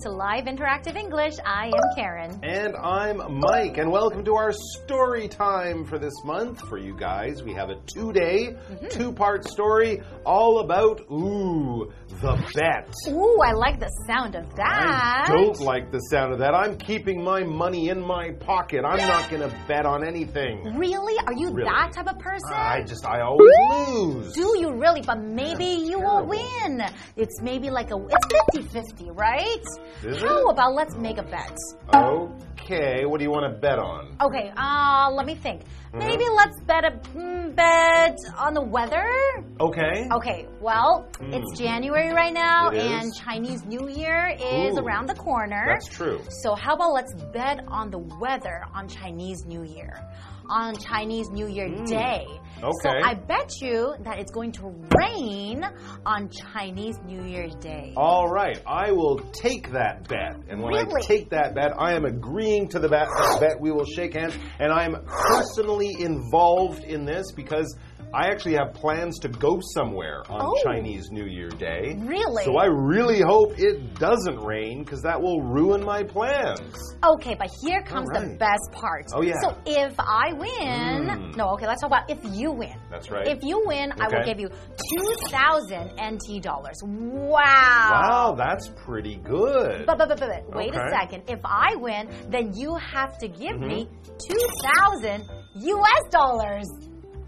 to Live Interactive English. I am Karen. And I'm Mike, and welcome to our story time for this month. For you guys, we have a two day, mm-hmm. two part story all about, ooh, the bet. Ooh, I like the sound of that. I don't like the sound of that. I'm keeping my money in my pocket. I'm not going to bet on anything. Really? Are you Really. that type of person? I just, I always lose. Do you really? But maybe you will win. It's maybe like a it's 50-50, right? Is How it? about let's make a bet? Oh, Okay, what do you want to bet on? Okay, uh, let me think. Mm-hmm. Maybe let's bet a mm, bet on the weather. Okay. Okay, well, it's January right now, Hmm. And Chinese New Year is Ooh, around the corner. That's true. So how about let's bet on the weather on Chinese New Year, on Chinese New Year Day. So Hmm. I bet you that it's going to rain on Chinese New Year's Day. All right, I will take that bet. And when I take that bet, I am agreeing to the bet. Bet we will shake hands. And I'm personally involved in this because I actually have plans to go somewhere on Oh. Chinese New Year Day. Really? So I really hope it doesn't rain because that will ruin my plans. Okay, but here comes the best part. Oh, yeah. So if I win, Mm. no, okay, let's talk about if you win. That's right. If you win, I will give you 2,000 NT dollars. Wow. Wow, that's pretty good. But, but, but, but, but wait a Okay. Mm-hmm. second. If I win, then you have to give me 2,000 US dollars.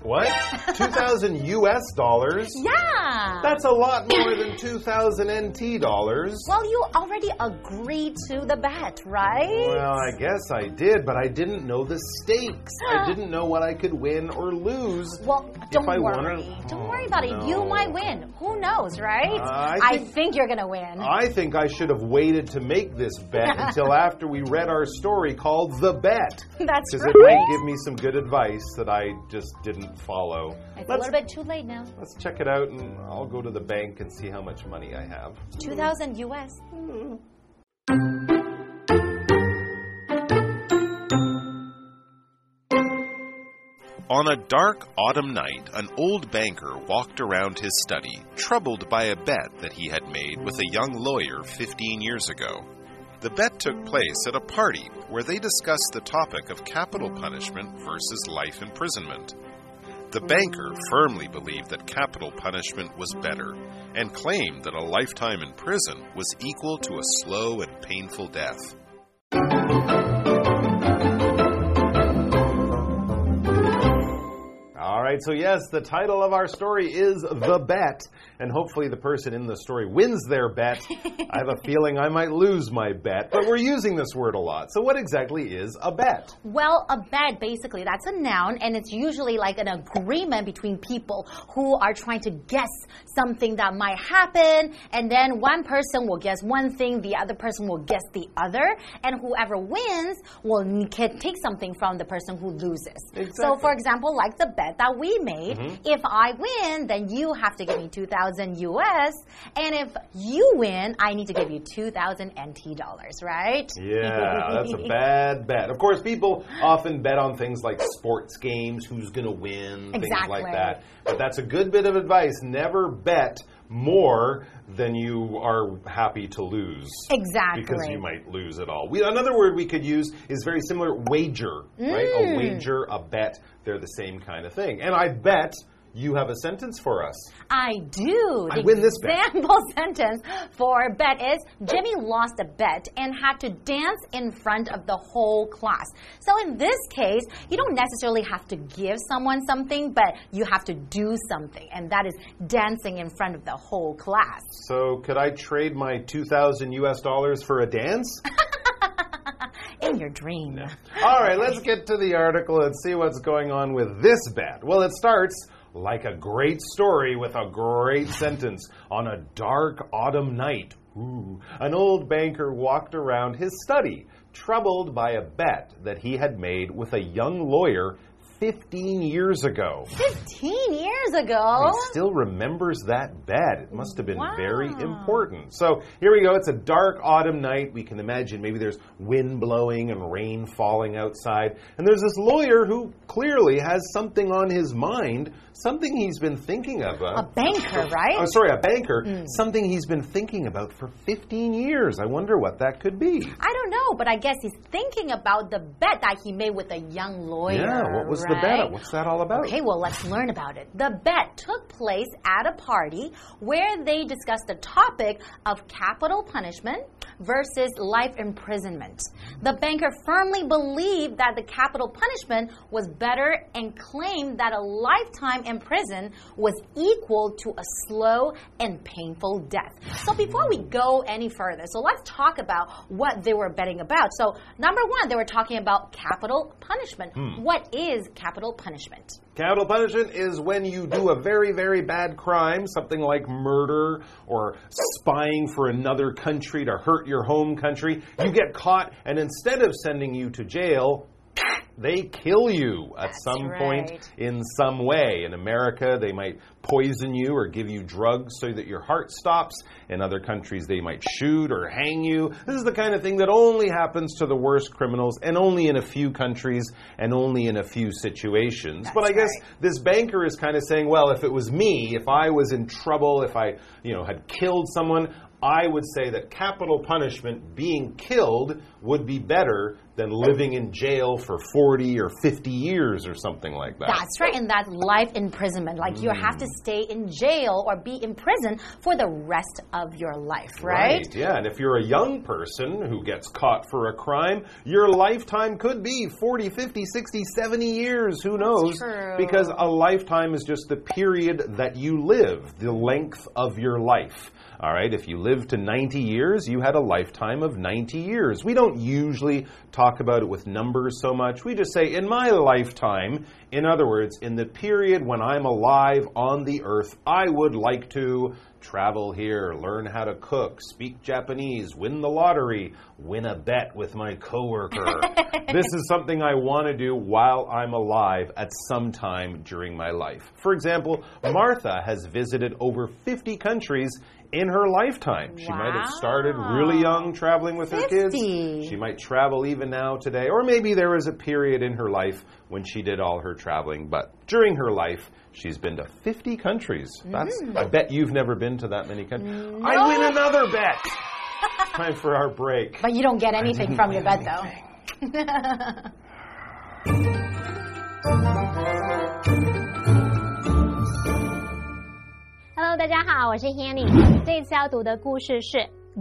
What? 2,000 US dollars? Yeah. That's a lot more than 2,000 NT dollars. well, you already agreed to the bet, right? Well, I guess I did, but I didn't know the stakes. I didn't know what I could win or lose. Well, don't I worry. or- Don't worry about it. You might win. Who knows, right? Uh, I I think- think you're gonna win. I think I should have waited to make this bet until after we read our story called The Bet. That's right. Because it might give me some good advice that I just didn't follow. it's a Let's, little bit too late now. let's check it out and I'll go to the bank and see how much money I have. 2,000 US. On a dark autumn night, an old banker walked around his study, troubled by a bet that he had made with a young lawyer 15 years ago. The bet took place at a party where they discussed the topic of capital punishment versus life imprisonment. The banker firmly believed that capital punishment was better and claimed that a lifetime in prison was equal to a slow and painful death. Right, so yes, the title of our story is The Bet, and hopefully the person in the story wins their bet. I have a feeling I might lose my bet, but we're using this word a lot. So, what exactly is a bet? Well, a bet, basically, that's a noun, and it's usually like an agreement between people who are trying to guess something that might happen, and then one person will guess one thing, the other person will guess the other, and whoever wins will can take something from the person who loses. So, for example, like the bet that we made, Mm-hmm. if I win, then you have to give me 2,000 US, and if you win, I need to give you 2,000 NT dollars, right? Yeah, that's a bad bet. Of course, people often bet on things like sports games, who's going to win, things like that. But that's a good bit of advice. Never bet more than you are happy to lose. Exactly. Because you might lose it all. We, another word we could use is very similar wager, right? Mm. A wager, a bet, they're the same kind of thing. And I bet you have a sentence for us. I do. I the win this bet. example sentence for bet is Jimmy lost a bet and had to dance in front of the whole class. So in this case, you don't necessarily have to give someone something, but you have to do something, and that is dancing in front of the whole class. So, could I trade my 2000 US dollars for a dance? In your dream. All right, let's get to the article and see what's going on with this bet. Well, it starts like a great story with a great sentence. On a dark autumn night, ooh, an old banker walked around his study, troubled by a bet that he had made with a young lawyer 15 years ago. 15 years ago. He still remembers that bet. It must have been Wow. very important. So here we go. It's a dark autumn night. We can imagine maybe there's wind blowing and rain falling outside. And there's this lawyer who clearly has something on his mind, something he's been thinking about. A banker, right? Oh, sorry, a banker. Hmm. Something he's been thinking about for 15 years. I wonder what that could be. I don't know, but I guess he's thinking about the bet that he made with a young lawyer. Yeah, what was the bet? What's that all about? Okay, well, let's learn about it. The bet took place at a party where they discussed the topic of capital punishment versus life imprisonment. The banker firmly believed that the capital punishment was better and claimed that a lifetime in prison was equal to a slow and painful death. So before we go any further, so let's talk about what they were betting about. So, number one, they were talking about capital punishment. Hmm. What is capital punishment? Capital punishment is when you do a very, very bad crime, something like murder or spying for another country to hurt your home country. You get caught, and instead of sending you to jail, they kill you at That's some point in some way. In America, they might poison you or give you drugs so that your heart stops. In other countries, they might shoot or hang you. This is the kind of thing that only happens to the worst criminals and only in a few countries and only in a few situations. but I guess right. this banker is kind of saying, well, if it was me, if I was in trouble, if I, you know, had killed someone, I would say that capital punishment, being killed, would be better than living in jail for 40 or 50 years or something like that. That's right, and that's life imprisonment. Like you have to mm. stay in jail or be in prison for the rest of your life, right? Yeah, and if you're a young person who gets caught for a crime, your lifetime could be 40, 50, 60, 70 years. Who knows? true. Because a lifetime is just the period that you live, the length of your life. All right, if you live to 90 years, you had a lifetime of 90 years. We don't usually talk about it with numbers so much. We just say, in my lifetime, in other words, in the period when I'm alive on the earth, I would like to travel here, learn how to cook, speak Japanese, win the lottery, win a bet with my coworker. this is something I want to do while I'm alive at some time during my life. For example, Martha has visited over 50 countries in her lifetime. She might have started really young traveling with her kids. She might travel even now today, or maybe there was a period in her life when she did all her traveling, but during her life, she's been to 50 countries. That's mm. I bet you've never been to that many countries. I win another bet. Time for our break. But you don't get anything from your bet, though. 大家好，我是 Hanny。这一次要读的故事是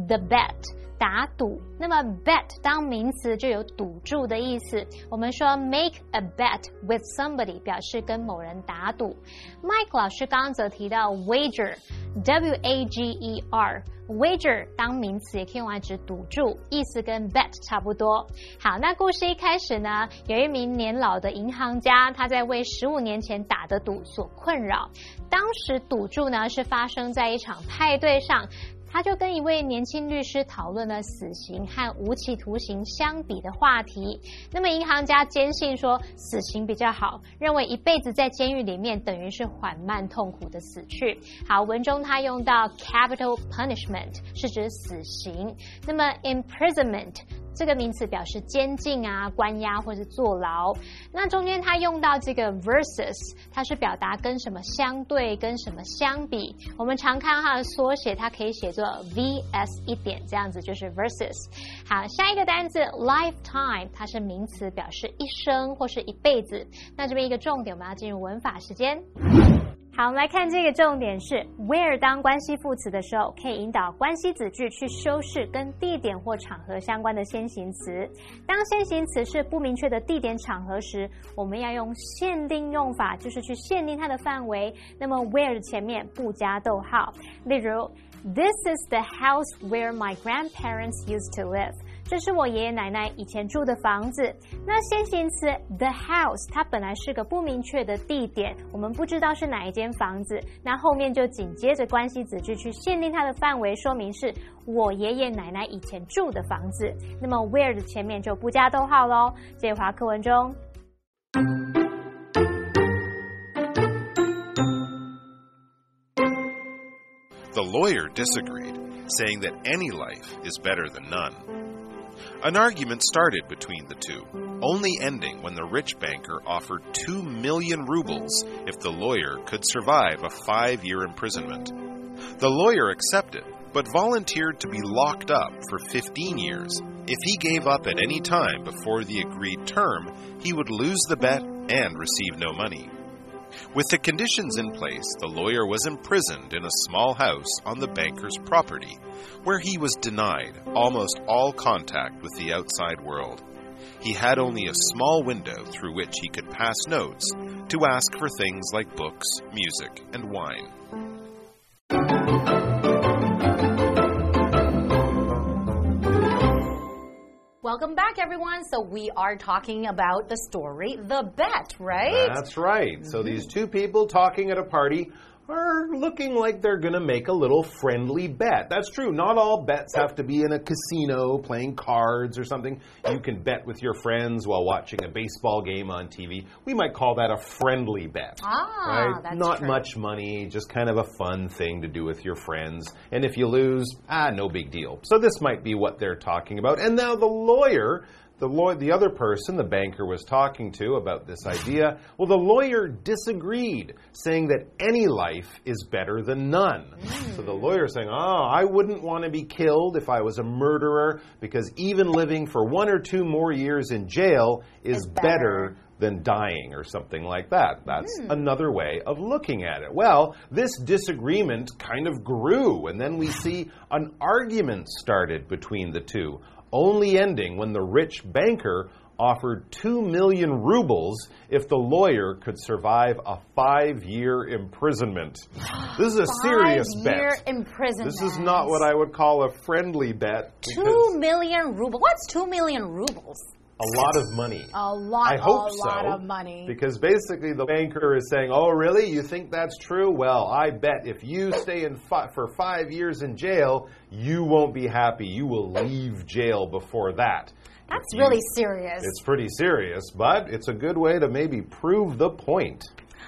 The Bet。打赌，那么 bet 当名词就有赌注的意思。我们说 make a bet with somebody 表示跟某人打赌。Mike 老师刚刚则提到 wager，w a g e r。wager 当名词也可以用来指赌注，意思跟 bet 差不多。好，那故事一开始呢，有一名年老的银行家，他在为十五年前打的赌所困扰。当时赌注呢是发生在一场派对上。他就跟一位年轻律师讨论了死刑和无期徒刑相比的话题。那么银行家坚信说死刑比较好，认为一辈子在监狱里面等于是缓慢痛苦的死去。好，文中他用到 capital punishment 是指死刑，那么 imprisonment 这个名词表示监禁啊、关押或是坐牢。那中间它用到这个 versus，它是表达跟什么相对、跟什么相比。我们常看到它的缩写，它可以写作 vs 一点，这样子就是 versus。好，下一个单字 lifetime，它是名词，表示一生或是一辈子。那这边一个重点，我们要进入文法时间。好，我们来看这个重点是 where 当关系副词的时候，可以引导关系子句去修饰跟地点或场合相关的先行词。当先行词是不明确的地点、场合时，我们要用限定用法，就是去限定它的范围。那么 where 的前面不加逗号。例如，This is the house where my grandparents used to live。这是我爷爷奶奶以前住的房子。那先行词 the house house，它本来是个不明确的地点，我们不知道是哪一间房子。那后面就紧接着关系子句去限定它的范围，说明是我爷爷奶奶以前住的房子。那么 where 的前面就不加逗号喽。这华课文中。The lawyer disagreed, saying that any life is better than none. An argument started between the two, only ending when the rich banker offered 2 million rubles if the lawyer could survive a five year imprisonment. The lawyer accepted, but volunteered to be locked up for 15 years. If he gave up at any time before the agreed term, he would lose the bet and receive no money. With the conditions in place, the lawyer was imprisoned in a small house on the banker's property, where he was denied almost all contact with the outside world. He had only a small window through which he could pass notes to ask for things like books, music, and wine. Welcome back, everyone. So we are talking about the story, The Bet, right? That's right. So these mm-hmm. two people talking at a party are looking like they're going to make a little friendly bet. That's true. Not all bets have to be in a casino playing cards or something. You can bet with your friends while watching a baseball game on TV. We might call that a friendly bet. Ah, right? Not true. much money, just kind of a fun thing to do with your friends. And if you lose, ah, no big deal. So this might be what they're talking about. And now the lawyer the law the other person the banker was talking to about this idea well the lawyer disagreed saying that any life is better than none so the lawyer saying oh i wouldn't want to be killed if i was a murderer because even living for one or two more years in jail is better better. than dying or something like that. That's hmm. another way of looking at it. Well, this disagreement kind of grew, and then we see an argument started between the two, only ending when the rich banker offered 2 million rubles if the lawyer could survive a five year imprisonment. This is a serious bet. imprisonment. This is not what I would call a friendly bet. 2 million rubles. What's two million rubles? A lot of money. A lot. I hope a lot so. of money. Because basically, the banker is saying, "Oh, really? You think that's true? Well, I bet if you stay in fi for five years in jail, you won't be happy. You will leave jail before that." That's you- really serious. It's pretty serious, but it's a good way to maybe prove the point.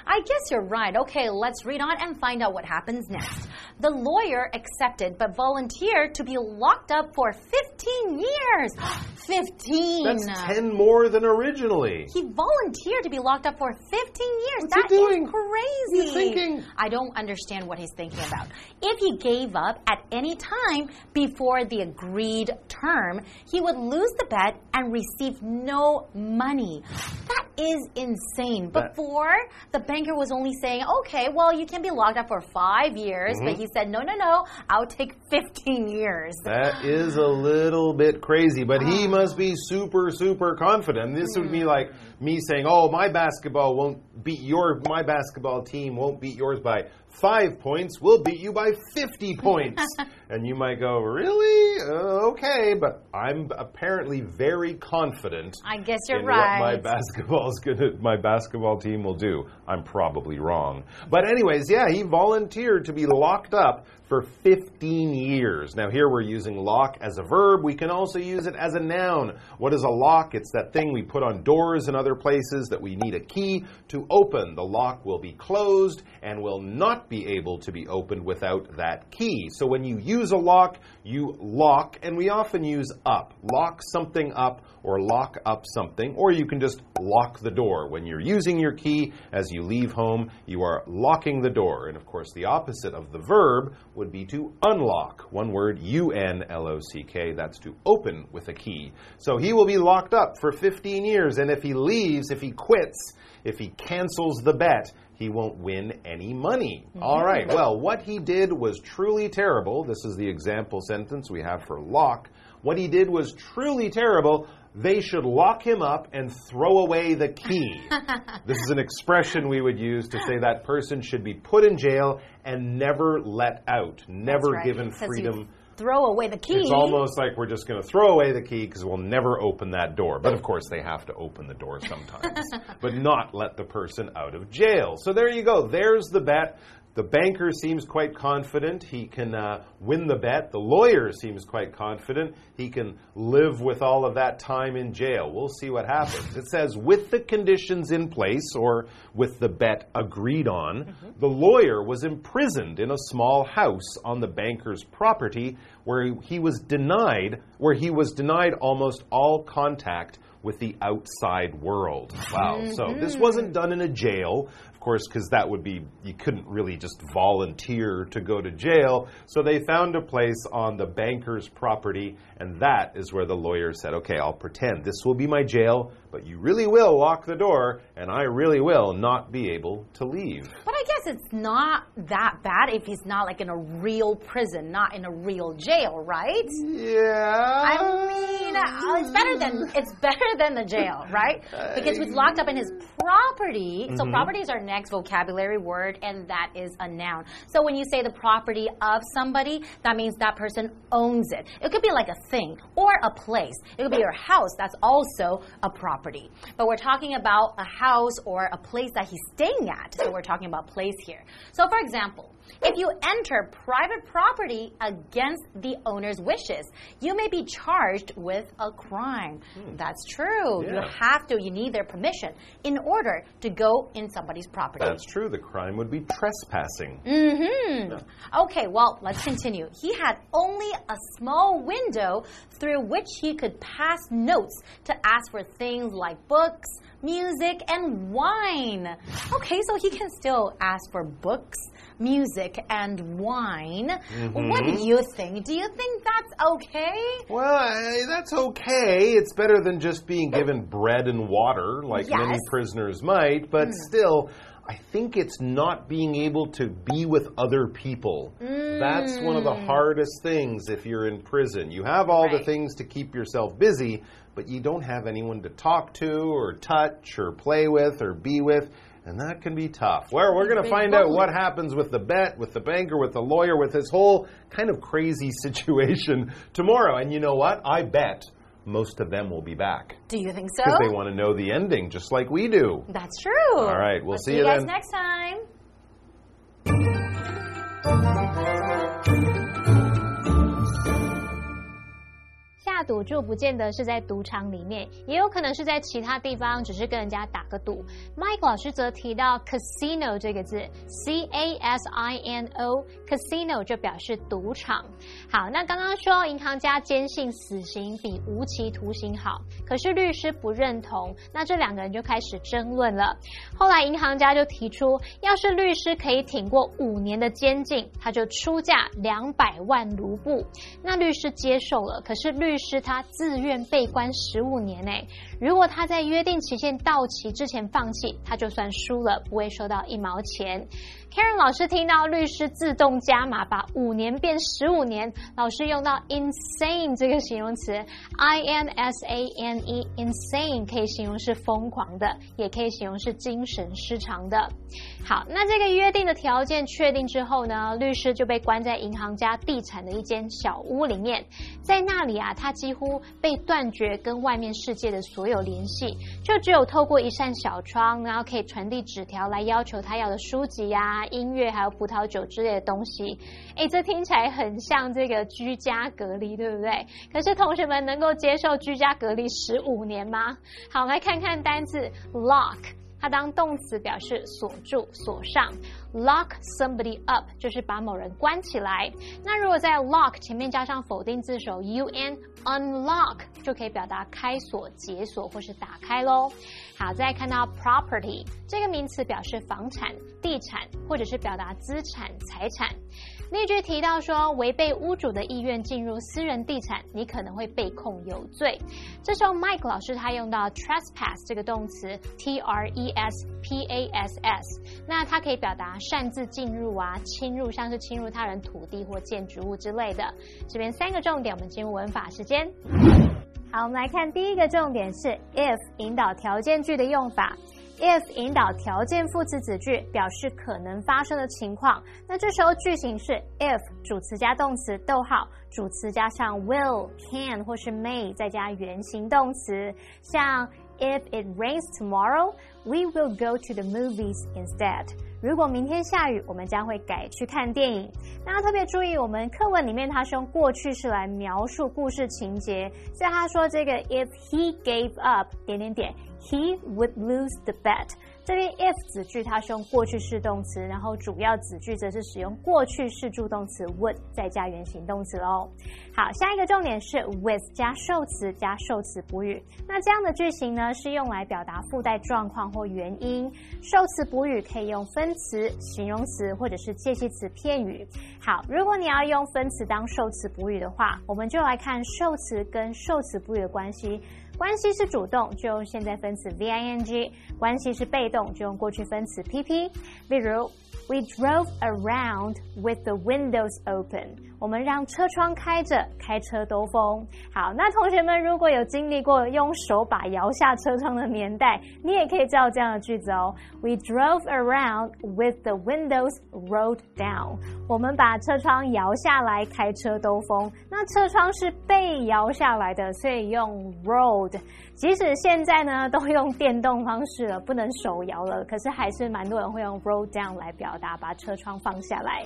I guess you're right. Okay, let's read on and find out what happens next. The lawyer accepted but volunteered to be locked up for 15 years. 15. That's ten more than originally. He volunteered to be locked up for 15 years. What's he That is doing? crazy. He's thinking. I don't understand what he's thinking about. If he gave up at any time before the agreed term, he would lose the bet and receive no money. That is insane. Before, the banker was only saying, okay, well, you can be locked up for five years, but Mm-hmm. he said, no, no, no, I'll take 15 years. That is a little bit crazy, but he must be super, super confident. This would be like me saying, "Oh, my basketball won't beat your my basketball team won't beat yours by five points. We'll beat you by fifty points." and you might go, "Really? Uh, okay," but I'm apparently very confident. I guess you're right. What my basketball's gonna, my basketball team will do. I'm probably wrong, but anyways, yeah, he volunteered to be locked up for 15 years. Now here we're using lock as a verb. We can also use it as a noun. What is a lock? It's that thing we put on doors and other places that we need a key to open. The lock will be closed and will not be able to be opened without that key. So when you use a lock, you lock, and we often use up. Lock something up or lock up something, or you can just lock the door. When you're using your key as you leave home, you are locking the door. And of course, the opposite of the verb would be to unlock. One word, U N L O C K, that's to open with a key. So he will be locked up for 15 years, and if he leaves, if he quits, if he cancels the bet, he won't win any money. Mm-hmm. All right, well, what he did was truly terrible. This is the example sentence we have for lock. What he did was truly terrible. They should lock him up and throw away the key. this is an expression we would use to say that person should be put in jail and never let out, never right, given freedom. Throw away the key. It's almost like we're just going to throw away the key because we'll never open that door. But of course, they have to open the door sometimes, but not let the person out of jail. So there you go. There's the bet. The banker seems quite confident he can uh, win the bet. The lawyer seems quite confident he can live with all of that time in jail. We'll see what happens. It says, with the conditions in place or with the bet agreed on, the lawyer was imprisoned in a small house on the banker's property where he was denied, where he was denied almost all contact with the outside world. Wow. So this wasn't done in a jail, course, because that would be, you couldn't really just volunteer to go to jail. So they found a place on the banker's property, and that is where the lawyer said, okay, I'll pretend this will be my jail, but you really will lock the door, and I really will not be able to leave. But I guess it's not that bad if he's not like in a real prison, not in a real jail, right? Yeah. I mean, uh, it's better than it's better than the jail, right? Because he's locked up in his property. So property is our next vocabulary word, and that is a noun. So when you say the property of somebody, that means that person owns it. It could be like a thing or a place. It could be your house. That's also a property. But we're talking about a house or a place that he's staying at. So we're talking about place here. So for example. If you enter private property against the owner's wishes, you may be charged with a crime. That's true. You have to, you need their permission in order to go in somebody's property. That's true. The crime would be trespassing. Mm hmm. Okay, well, let's continue. He had only a small window through which he could pass notes to ask for things like books, music, and wine. Okay, so he can still ask for books, music, and wine. Mm-hmm. What do you think? Do you think that's okay? Well, eh, that's okay. It's better than just being given bread and water like many prisoners might, but hmm. still. I think it's not being able to be with other people. That's one of the hmm. hardest things if you're in prison. You have all the things to keep yourself busy, but you don't have anyone to talk to or touch or play with or be with. And that can be tough. Well, we're going to find out what happens with the bet, with the banker, with the lawyer, with this whole kind of crazy situation tomorrow. And you know what? I bet most of them will be back Do you think so? because they want to know the ending, just like we do. That's true. All right, we'll see see you guys then. next time. 赌注不见得是在赌场里面，也有可能是在其他地方，只是跟人家打个赌。Mike 老师则提到 casino 这个字，C A S I N O，casino 就表示赌场。好，那刚刚说银行家坚信死刑比无期徒刑好，可是律师不认同，那这两个人就开始争论了。后来银行家就提出，要是律师可以挺过五年的监禁，他就出价两百万卢布。那律师接受了，可是律师是他自愿被关十五年诶。如果他在约定期限到期之前放弃，他就算输了，不会收到一毛钱。Karen 老师听到律师自动加码，把五年变十五年，老师用到 insane 这个形容词，I N S A N E，insane 可以形容是疯狂的，也可以形容是精神失常的。好，那这个约定的条件确定之后呢，律师就被关在银行家地产的一间小屋里面，在那里啊，他几乎被断绝跟外面世界的所有联系，就只有透过一扇小窗，然后可以传递纸条来要求他要的书籍啊、音乐还有葡萄酒之类的东西。诶，这听起来很像这个居家隔离，对不对？可是同学们能够接受居家隔离十五年吗？好，来看看单字 lock。它当动词表示锁住、锁上。Lock somebody up 就是把某人关起来。那如果在 lock 前面加上否定字首 un，unlock 就可以表达开锁、解锁或是打开喽。好，再看到 property 这个名词表示房产、地产或者是表达资产、财产。例句提到说，违背屋主的意愿进入私人地产，你可能会被控有罪。这时候，Mike 老师他用到 trespass 这个动词，t r e s p a s s，那它可以表达擅自进入啊、侵入，像是侵入他人土地或建筑物之类的。这边三个重点，我们进入文法时间。好，我们来看第一个重点是 if 引导条件句的用法。If 引导条件副词子句，表示可能发生的情况。那这时候句型是 if 主词加动词，逗号主词加上 will、can 或是 may，再加原形动词。像 If it rains tomorrow, we will go to the movies instead. 如果明天下雨，我们将会改去看电影。那特别注意，我们课文里面它是用过去式来描述故事情节，所以他说这个 if he gave up 点点点，he would lose the bet。这边 if 子句它是用过去式动词，然后主要子句则是使用过去式助动词 would 再加原形动词喽。好，下一个重点是 with 加受词加受词补语。那这样的句型呢，是用来表达附带状况或原因。受词补语可以用分词、形容词或者是介系词片语。好，如果你要用分词当受词补语的话，我们就来看受词跟受词补语的关系。关系是主动，就用现在分词 v i n g；关系是被动，就用过去分词 p p。例如，We drove around with the windows open。我们让车窗开着，开车兜风。好，那同学们如果有经历过用手把摇下车窗的年代，你也可以造这样的句子哦。We drove around with the windows rolled down。我们把车窗摇下来，开车兜风。那车窗是被摇下来的，所以用 rolled。即使现在呢都用电动方式了，不能手摇了，可是还是蛮多人会用 roll down 来表达把车窗放下来。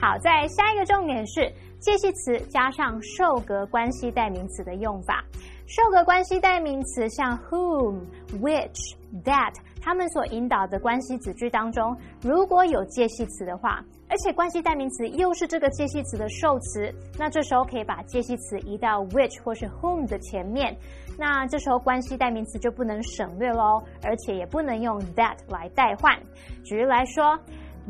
好，在下一个重点是介系词加上受格关系代名词的用法。受格关系代名词像 whom、which、that，它们所引导的关系子句当中，如果有介系词的话，而且关系代名词又是这个介系词的受词，那这时候可以把介系词移到 which 或是 whom 的前面。那这时候关系代名词就不能省略喽，而且也不能用 that 来代换。举例来说。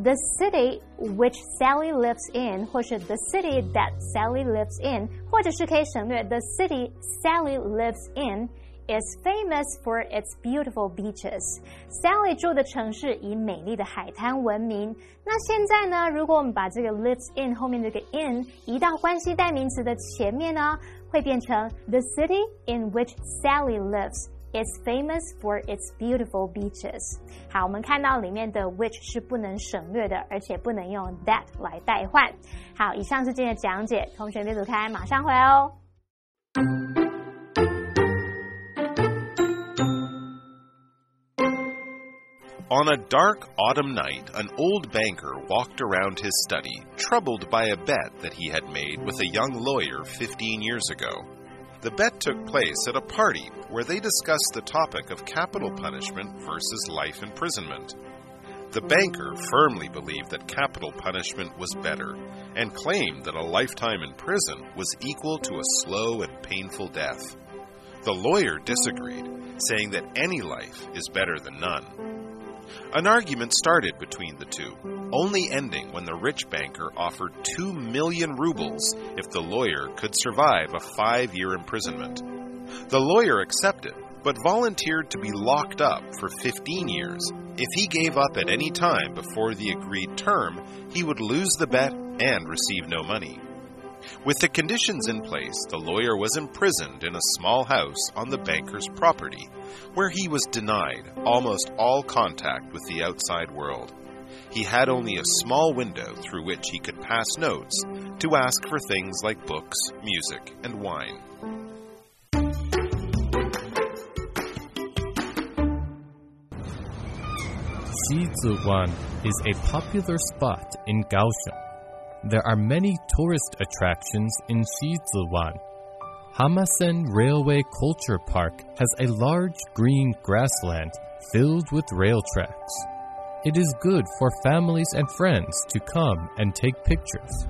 The city which Sally lives in，或是 the city that Sally lives in，或者是可以省略 the city Sally lives in is famous for its beautiful beaches。Sally 住的城市以美丽的海滩闻名。那现在呢，如果我们把这个 lives in 后面这个 in 移到关系代名词的前面呢，会变成 the city in which Sally lives。 It's famous for its beautiful beaches。好，我们看到里面的 which 是不能省略的，而且不能用 that 来代换。好，以上是今天的讲解，同学别走开，马上回来哦。On a dark autumn night, an old banker walked around his study, troubled by a bet that he had made with a young lawyer 15 years ago. The bet took place at a party where they discussed the topic of capital punishment versus life imprisonment. The banker firmly believed that capital punishment was better and claimed that a lifetime in prison was equal to a slow and painful death. The lawyer disagreed, saying that any life is better than none. An argument started between the two, only ending when the rich banker offered two million rubles if the lawyer could survive a five year imprisonment. The lawyer accepted, but volunteered to be locked up for 15 years. If he gave up at any time before the agreed term, he would lose the bet and receive no money. With the conditions in place, the lawyer was imprisoned in a small house on the banker's property, where he was denied almost all contact with the outside world. He had only a small window through which he could pass notes to ask for things like books, music, and wine. Sizihwan is a popular spot in Kaohsiung. There are many tourist attractions in Sizihwan. Hamasen Railway Culture Park has a large green grassland filled with rail tracks. It is good for families and friends to come and take pictures.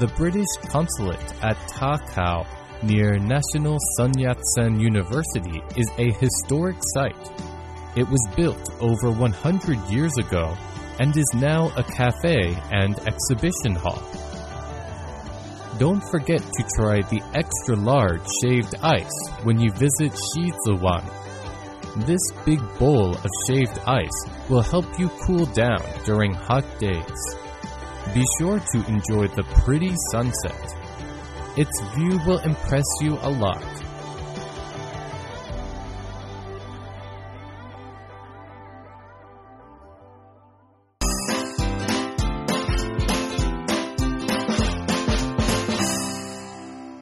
The British consulate at Takao near National Sun Yat-sen University is a historic site. It was built over 100 years ago and is now a cafe and exhibition hall. Don't forget to try the extra large shaved ice when you visit Sizihwan. This big bowl of shaved ice will help you cool down during hot days. Be sure to enjoy the pretty sunset. Its view will impress you a lot